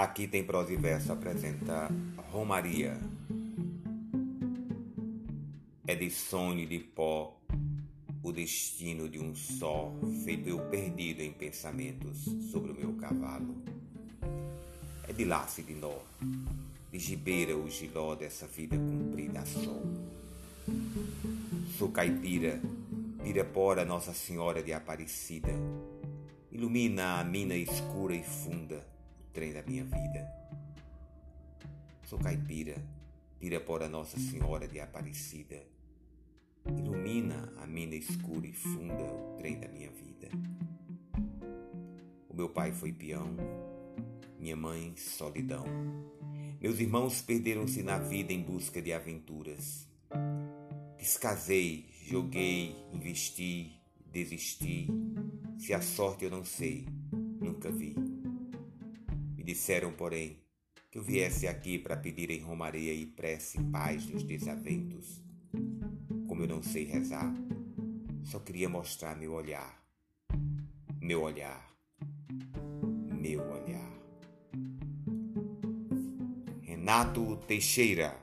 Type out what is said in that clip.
Aqui tem prosa e verso apresenta Romaria. É de sonho de pó o destino de um só, feito eu perdido em pensamentos sobre o meu cavalo. É de laço e de nó, de gibeira o giló dessa vida cumprida a sol. Sou caipira, Pirapora Nossa Senhora de Aparecida, ilumina a mina escura e funda trem da minha vida. Sou caipira, Pirapora Nossa Senhora de Aparecida. Ilumina a mina escura e funda o trem da minha vida. O meu pai foi peão, minha mãe solidão. Meus irmãos perderam-se na vida em busca de aventuras. Descasei, joguei, investi, desisti. Se a sorte eu não sei, nunca vi. Disseram, porém, que eu viesse aqui para pedir em romaria e prece paz nos desaventos. Como eu não sei rezar, só queria mostrar meu olhar, meu olhar, meu olhar. Renato Teixeira